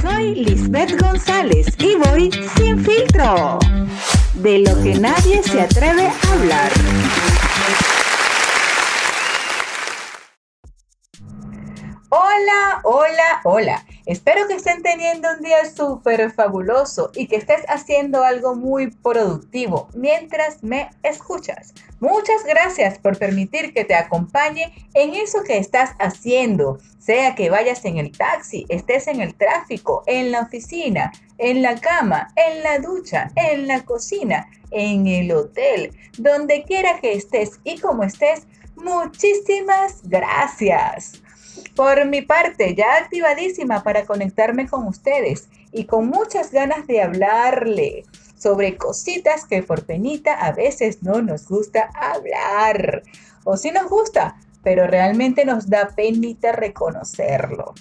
Soy Lisbeth González y voy sin filtro. De lo que nadie se atreve a hablar. Hola, hola, hola. Espero que estén teniendo un día súper fabuloso y que estés haciendo algo muy productivo mientras me escuchas. Muchas gracias por permitir que te acompañe en eso que estás haciendo, sea que vayas en el taxi, estés en el tráfico, en la oficina, en la cama, en la ducha, en la cocina, en el hotel, donde quiera que estés y como estés. Muchísimas gracias. Por mi parte, ya activadísima para conectarme con ustedes y con muchas ganas de hablarle sobre cositas que por penita a veces no nos gusta hablar. O sí nos gusta, pero realmente nos da penita reconocerlo.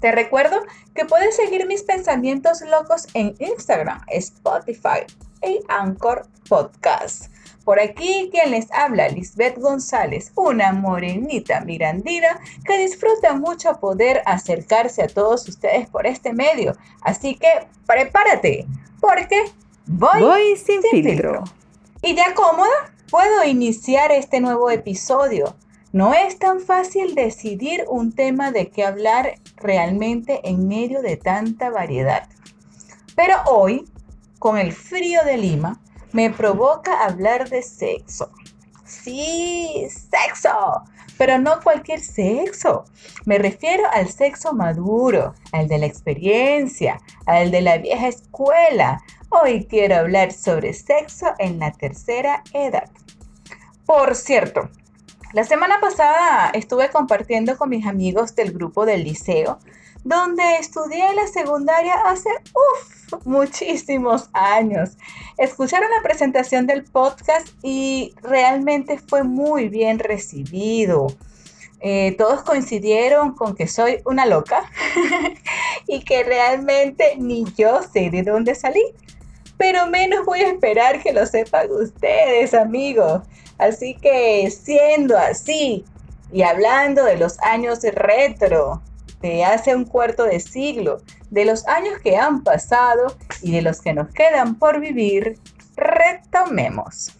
Te recuerdo que puedes seguir mis pensamientos locos en Instagram, Spotify y Anchor Podcast. Por aquí quien les habla, Lisbeth González, una morenita mirandina que disfruta mucho poder acercarse a todos ustedes por este medio. Así que prepárate, porque voy, sin, filtro. Y ya cómoda, puedo iniciar este nuevo episodio. No es tan fácil decidir un tema de qué hablar realmente en medio de tanta variedad. Pero hoy, con el frío de Lima, me provoca hablar de sexo. Sí, sexo, pero no cualquier sexo. Me refiero al sexo maduro, al de la experiencia, al de la vieja escuela. Hoy quiero hablar sobre sexo en la tercera edad. Por cierto, la semana pasada estuve compartiendo con mis amigos del grupo del liceo donde estudié la secundaria hace muchísimos años. Escucharon la presentación del podcast y realmente fue muy bien recibido. Eh, todos coincidieron con que soy una loca y que realmente ni yo sé de dónde salí. Pero menos voy a esperar que lo sepan ustedes, amigos. Así que siendo así y hablando de los años retro, de hace un cuarto de siglo, de los años que han pasado y de los que nos quedan por vivir, retomemos.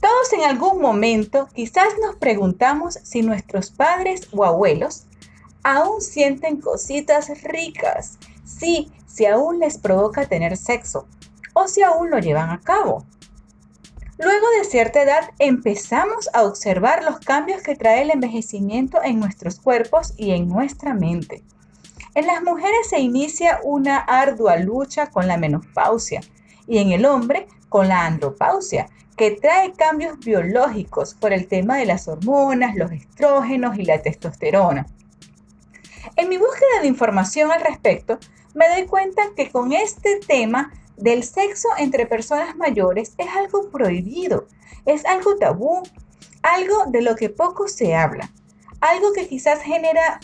Todos en algún momento quizás nos preguntamos si nuestros padres o abuelos aún sienten cositas ricas, si aún les provoca tener sexo o si aún lo llevan a cabo. Luego de cierta edad empezamos a observar los cambios que trae el envejecimiento en nuestros cuerpos y en nuestra mente. En las mujeres se inicia una ardua lucha con la menopausia y en el hombre con la andropausia, que trae cambios biológicos por el tema de las hormonas, los estrógenos y la testosterona. En mi búsqueda de información al respecto, me doy cuenta que con este tema del sexo entre personas mayores es algo prohibido, es algo tabú, algo de lo que poco se habla, algo que quizás genera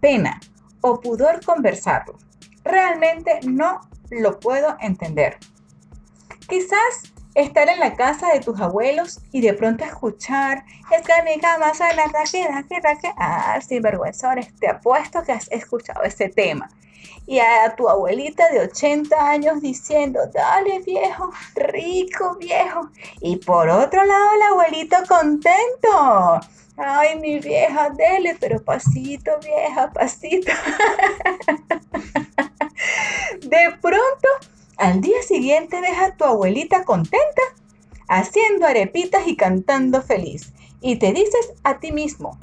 pena o pudor conversarlo. Realmente no lo puedo entender. Quizás estar en la casa de tus abuelos y de pronto escuchar, es que mi cama suena raque, raque, raque. Ah, sinvergüenzores, te apuesto que has escuchado ese tema y a tu abuelita de 80 años diciendo, dale viejo, rico viejo. Y por otro lado el abuelito contento. Ay, mi vieja, dele, pero pasito, vieja, pasito. de pronto, al día siguiente ves a tu abuelita contenta, haciendo arepitas y cantando feliz. Y te dices a ti mismo,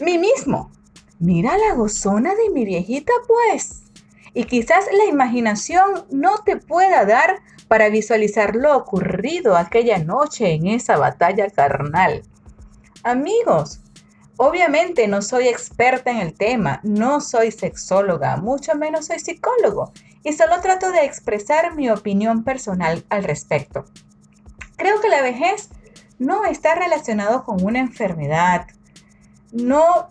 mí mismo, Mira la gozona de mi viejita, pues. Y quizás la imaginación no te pueda dar para visualizar lo ocurrido aquella noche en esa batalla carnal. Amigos, obviamente no soy experta en el tema, no soy sexóloga, mucho menos soy psicólogo, y solo trato de expresar mi opinión personal al respecto. Creo que la vejez no está relacionado con una enfermedad, no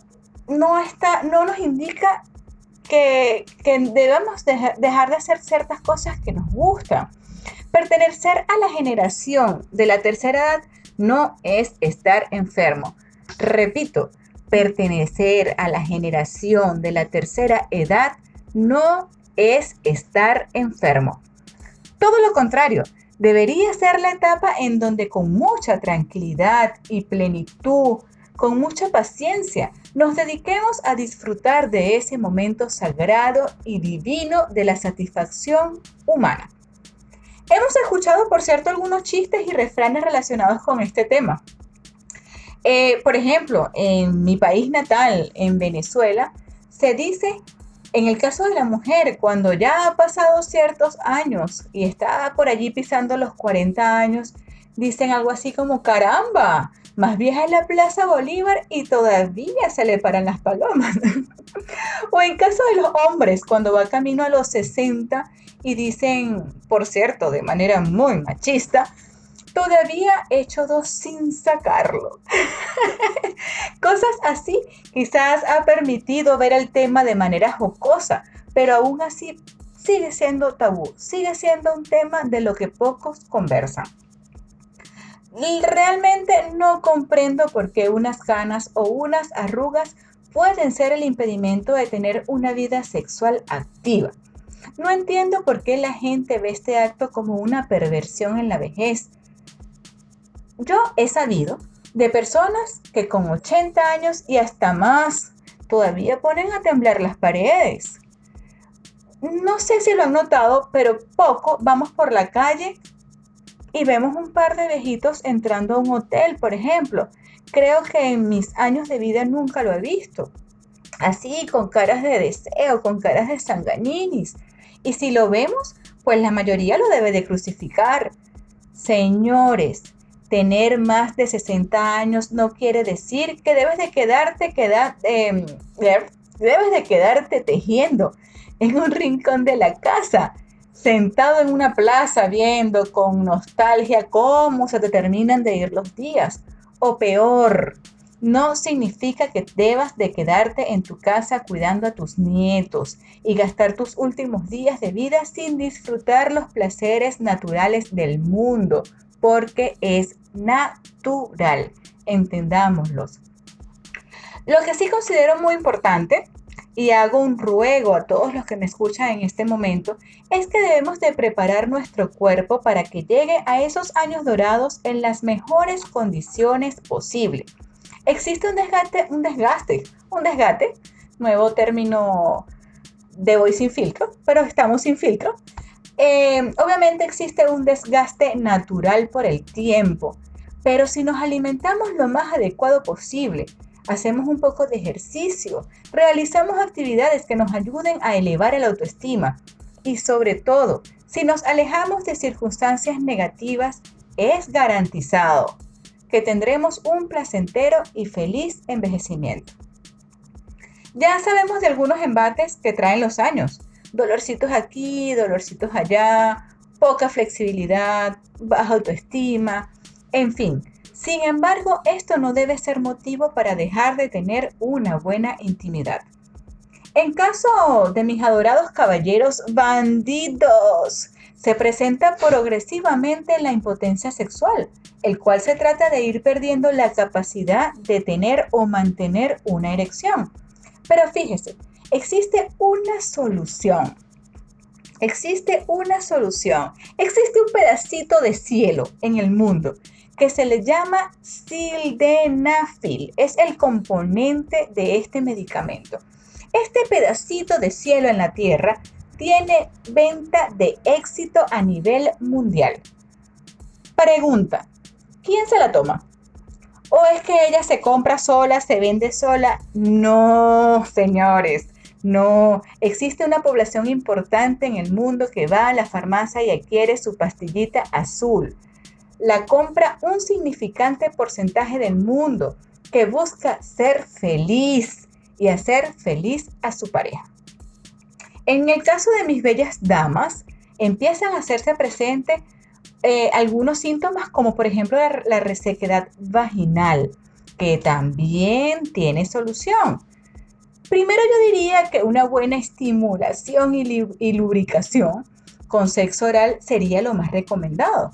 no, está, no nos indica que, debemos dejar de hacer ciertas cosas que nos gustan. Pertenecer a la generación de la tercera edad no es estar enfermo. Repito, pertenecer a la generación de la tercera edad no es estar enfermo. Todo lo contrario, debería ser la etapa en donde con mucha tranquilidad y plenitud, con mucha paciencia, nos dediquemos a disfrutar de ese momento sagrado y divino de la satisfacción humana. Hemos escuchado, por cierto, algunos chistes y refranes relacionados con este tema. Eh, por ejemplo, en mi país natal, en Venezuela, se dice, en el caso de la mujer, cuando ya ha pasado ciertos años y está por allí pisando los 40 años, dicen algo así como, caramba, más vieja es la Plaza Bolívar y todavía se le paran las palomas. o en caso de los hombres, cuando va camino a los 60 y dicen, por cierto, de manera muy machista, todavía he hecho dos sin sacarlo. Cosas así quizás ha permitido ver el tema de manera jocosa, pero aún así sigue siendo tabú, sigue siendo un tema de lo que pocos conversan. Realmente no comprendo por qué unas ganas o unas arrugas pueden ser el impedimento de tener una vida sexual activa. No entiendo por qué la gente ve este acto como una perversión en la vejez. Yo he sabido de personas que con 80 años y hasta más todavía ponen a temblar las paredes. No sé si lo han notado, pero poco vamos por la calle y vemos un par de viejitos entrando a un hotel, por ejemplo. Creo que en mis años de vida nunca lo he visto. Así, con caras de deseo, con caras de sanganinis. Y si lo vemos, pues la mayoría lo debe de crucificar. Señores, tener más de 60 años no quiere decir que debes de quedarte, em, debes de quedarte tejiendo en un rincón de la casa sentado en una plaza viendo con nostalgia cómo se te terminan de ir los días. O peor, no significa que debas de quedarte en tu casa cuidando a tus nietos y gastar tus últimos días de vida sin disfrutar los placeres naturales del mundo, porque es natural, entendámoslos. Lo que sí considero muy importante y hago un ruego a todos los que me escuchan en este momento, es que debemos de preparar nuestro cuerpo para que llegue a esos años dorados en las mejores condiciones posibles. Existe un desgaste, un desgaste, un desgaste, nuevo término de hoy sin filtro, pero estamos sin filtro. Eh, obviamente existe un desgaste natural por el tiempo, pero si nos alimentamos lo más adecuado posible, hacemos un poco de ejercicio, realizamos actividades que nos ayuden a elevar el autoestima y sobre todo, si nos alejamos de circunstancias negativas, es garantizado que tendremos un placentero y feliz envejecimiento. Ya sabemos de algunos embates que traen los años, dolorcitos aquí, dolorcitos allá, poca flexibilidad, baja autoestima, en fin, sin embargo, esto no debe ser motivo para dejar de tener una buena intimidad. En caso de mis adorados caballeros bandidos, se presenta progresivamente la impotencia sexual, el cual se trata de ir perdiendo la capacidad de tener o mantener una erección. Pero fíjese, existe una solución. Existe una solución. Existe un pedacito de cielo en el mundo que se le llama sildenafil. Es el componente de este medicamento. Este pedacito de cielo en la Tierra tiene venta de éxito a nivel mundial. Pregunta, ¿quién se la toma? ¿O es que ella se compra sola, se vende sola? No, señores, no. Existe una población importante en el mundo que va a la farmacia y adquiere su pastillita azul la compra un significante porcentaje del mundo que busca ser feliz y hacer feliz a su pareja. En el caso de mis bellas damas, empiezan a hacerse presentes eh, algunos síntomas como por ejemplo la, resequedad vaginal, que también tiene solución. Primero yo diría que una buena estimulación y lubricación con sexo oral sería lo más recomendado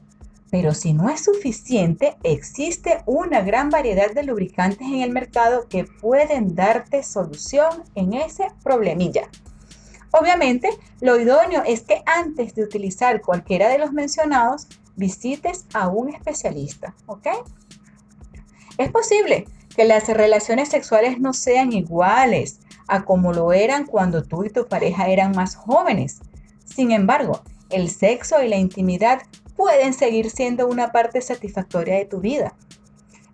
Pero si no es suficiente, existe una gran variedad de lubricantes en el mercado que pueden darte solución en ese problemilla. Obviamente, lo idóneo es que antes de utilizar cualquiera de los mencionados, visites a un especialista, ¿ok? Es posible que las relaciones sexuales no sean iguales a como lo eran cuando tú y tu pareja eran más jóvenes. Sin embargo, el sexo y la intimidad pueden seguir siendo una parte satisfactoria de tu vida.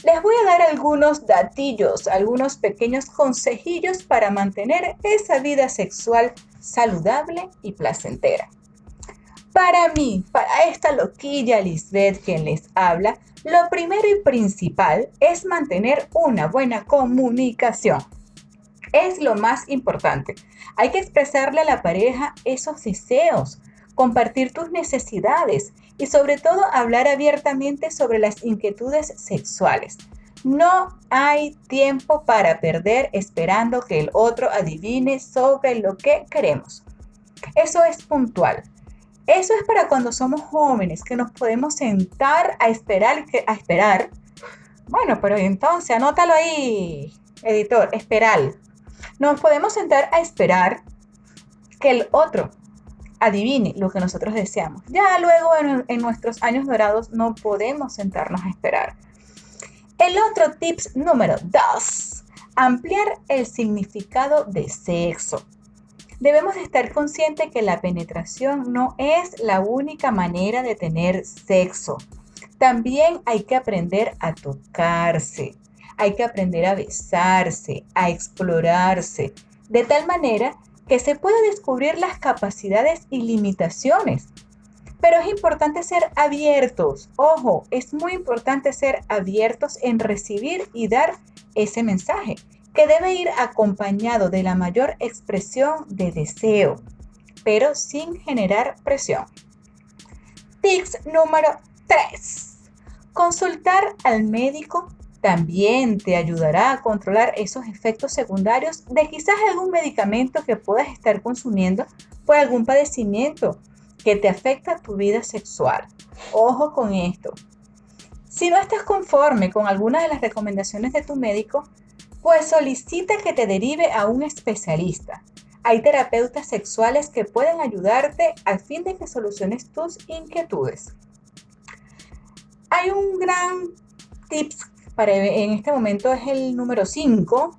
Les voy a dar algunos datillos, algunos pequeños consejillos para mantener esa vida sexual saludable y placentera. Para mí, para esta loquilla Lisbeth quien les habla, lo primero y principal es mantener una buena comunicación. Es lo más importante. Hay que expresarle a la pareja esos deseos, compartir tus necesidades y sobre todo hablar abiertamente sobre las inquietudes sexuales. No hay tiempo para perder esperando que el otro adivine sobre lo que queremos. Eso es puntual. Eso es para cuando somos jóvenes, que nos podemos sentar a esperar, a esperar. Bueno, pero entonces anótalo ahí, editor, esperar. Nos podemos sentar a esperar que el otro adivine lo que nosotros deseamos. Ya luego en, nuestros años dorados no podemos sentarnos a esperar. El otro tips número 2, ampliar el significado de sexo. Debemos estar conscientes que la penetración no es la única manera de tener sexo. También hay que aprender a tocarse, hay que aprender a besarse, a explorarse, de tal manera que se pueda descubrir las capacidades y limitaciones pero es importante ser abiertos. Ojo, es muy importante ser abiertos en recibir y dar ese mensaje, que debe ir acompañado de la mayor expresión de deseo, pero sin generar presión. Tips número 3. Consultar al médico también te ayudará a controlar esos efectos secundarios de quizás algún medicamento que puedas estar consumiendo por algún padecimiento que te afecta tu vida sexual. Ojo con esto. Si no estás conforme con alguna de las recomendaciones de tu médico, pues solicita que te derive a un especialista. Hay terapeutas sexuales que pueden ayudarte al fin de que soluciones tus inquietudes. Hay un gran tips en este momento es el número 5,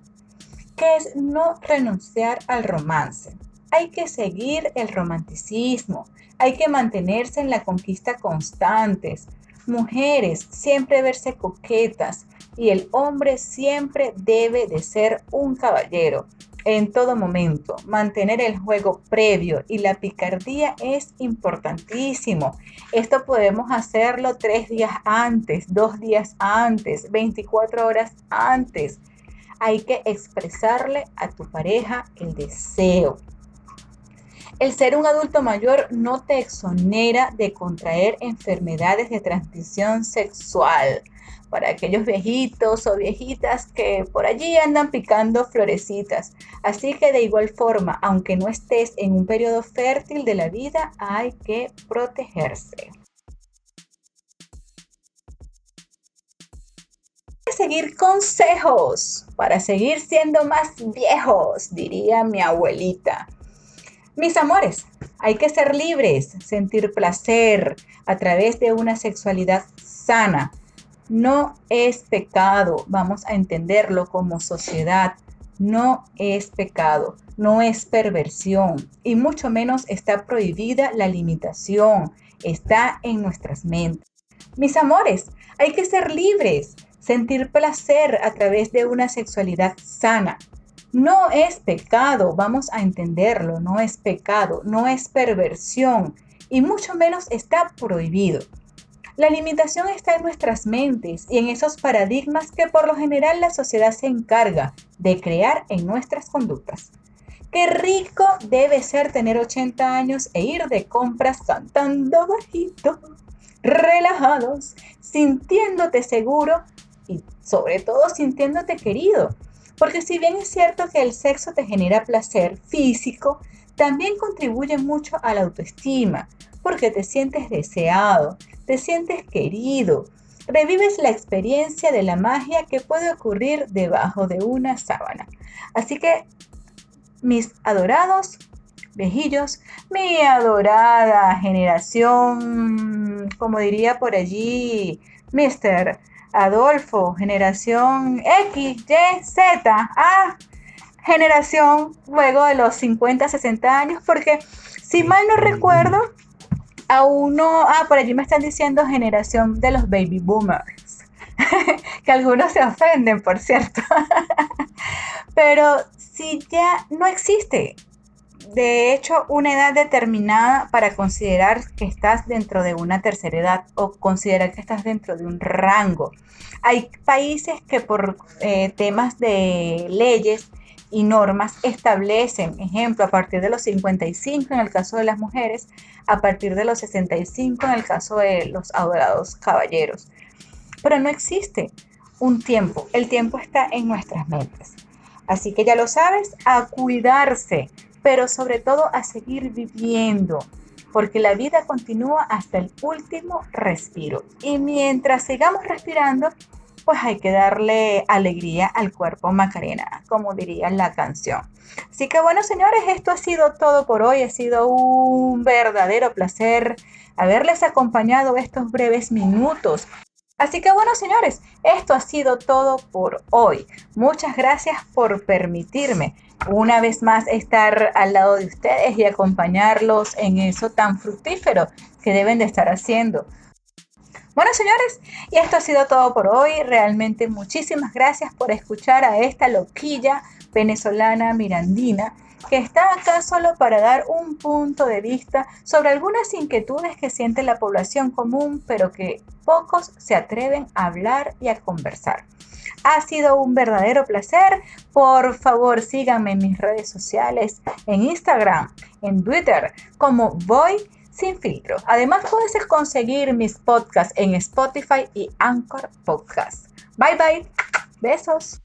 que es no renunciar al romance. Hay que seguir el romanticismo, hay que mantenerse en la conquista constantes. Mujeres, siempre verse coquetas y el hombre siempre debe de ser un caballero en todo momento. Mantener el juego previo y la picardía es importantísimo. Esto podemos hacerlo tres días antes, dos días antes, 24 horas antes. Hay que expresarle a tu pareja el deseo. El ser un adulto mayor no te exonera de contraer enfermedades de transmisión sexual. Para aquellos viejitos o viejitas que por allí andan picando florecitas. Así que de igual forma, aunque no estés en un periodo fértil de la vida, hay que protegerse. seguir consejos para seguir siendo más viejos, diría mi abuelita. Mis amores, hay que ser libres, sentir placer a través de una sexualidad sana. No es pecado, vamos a entenderlo como sociedad. No es pecado, no es perversión y mucho menos está prohibida la limitación. Está en nuestras mentes. Mis amores, hay que ser libres, sentir placer a través de una sexualidad sana. No es pecado, vamos a entenderlo, no es pecado, no es perversión y mucho menos está prohibido. La limitación está en nuestras mentes y en esos paradigmas que por lo general la sociedad se encarga de crear en nuestras conductas. Qué rico debe ser tener 80 años e ir de compras cantando bajito, relajados, sintiéndote seguro y sobre todo sintiéndote querido porque si bien es cierto que el sexo te genera placer físico, también contribuye mucho a la autoestima, porque te sientes deseado, te sientes querido, revives la experiencia de la magia que puede ocurrir debajo de una sábana. Así que, mis adorados viejillos, mi adorada generación, como diría por allí Mr. Adolfo, generación X, Y, Z, A, generación luego de los 50, 60 años, porque si mal no recuerdo, a uno, ah, por allí me están diciendo generación de los baby boomers, que algunos se ofenden, por cierto, pero si ya no existe, de hecho, una edad determinada para considerar que estás dentro de una tercera edad o considerar que estás dentro de un rango. Hay países que por eh, temas de leyes y normas establecen, ejemplo, a partir de los 55 en el caso de las mujeres, a partir de los 65 en el caso de los adorados caballeros. Pero no existe un tiempo, el tiempo está en nuestras mentes. Así que ya lo sabes, a cuidarse, pero sobre todo a seguir viviendo, porque la vida continúa hasta el último respiro. Y mientras sigamos respirando, pues hay que darle alegría al cuerpo Macarena, como diría la canción. Así que bueno, señores, esto ha sido todo por hoy. Ha sido un verdadero placer haberles acompañado estos breves minutos. Así que bueno, señores, esto ha sido todo por hoy. Muchas gracias por permitirme una vez más estar al lado de ustedes y acompañarlos en eso tan fructífero que deben de estar haciendo. Bueno, señores, y esto ha sido todo por hoy. Realmente muchísimas gracias por escuchar a esta loquilla venezolana mirandina que está acá solo para dar un punto de vista sobre algunas inquietudes que siente la población común, pero que pocos se atreven a hablar y a conversar. Ha sido un verdadero placer. Por favor, síganme en mis redes sociales, en Instagram, en Twitter, como Voy sin filtro. Además, puedes conseguir mis podcasts en Spotify y Anchor Podcast. Bye bye. Besos.